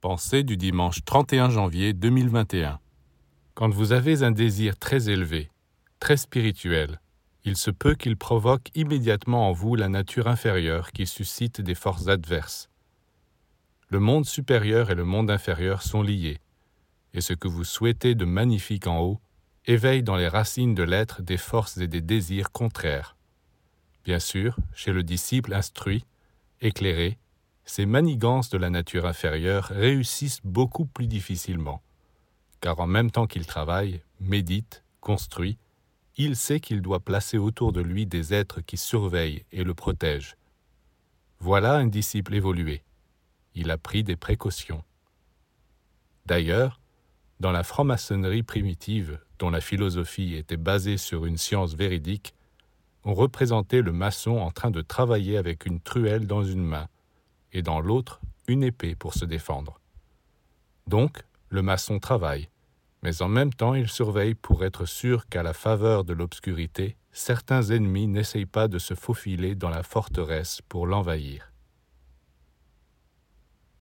Pensée du dimanche 31 janvier 2021. Quand vous avez un désir très élevé, très spirituel, il se peut qu'il provoque immédiatement en vous la nature inférieure qui suscite des forces adverses. Le monde supérieur et le monde inférieur sont liés, et ce que vous souhaitez de magnifique en haut éveille dans les racines de l'être des forces et des désirs contraires. Bien sûr, chez le disciple instruit, éclairé, ces manigances de la nature inférieure réussissent beaucoup plus difficilement, car en même temps qu'il travaille, médite, construit, il sait qu'il doit placer autour de lui des êtres qui surveillent et le protègent. Voilà un disciple évolué. Il a pris des précautions. D'ailleurs, dans la franc-maçonnerie primitive, dont la philosophie était basée sur une science véridique, on représentait le maçon en train de travailler avec une truelle dans une main, et dans l'autre une épée pour se défendre. Donc, le maçon travaille, mais en même temps il surveille pour être sûr qu'à la faveur de l'obscurité, certains ennemis n'essayent pas de se faufiler dans la forteresse pour l'envahir.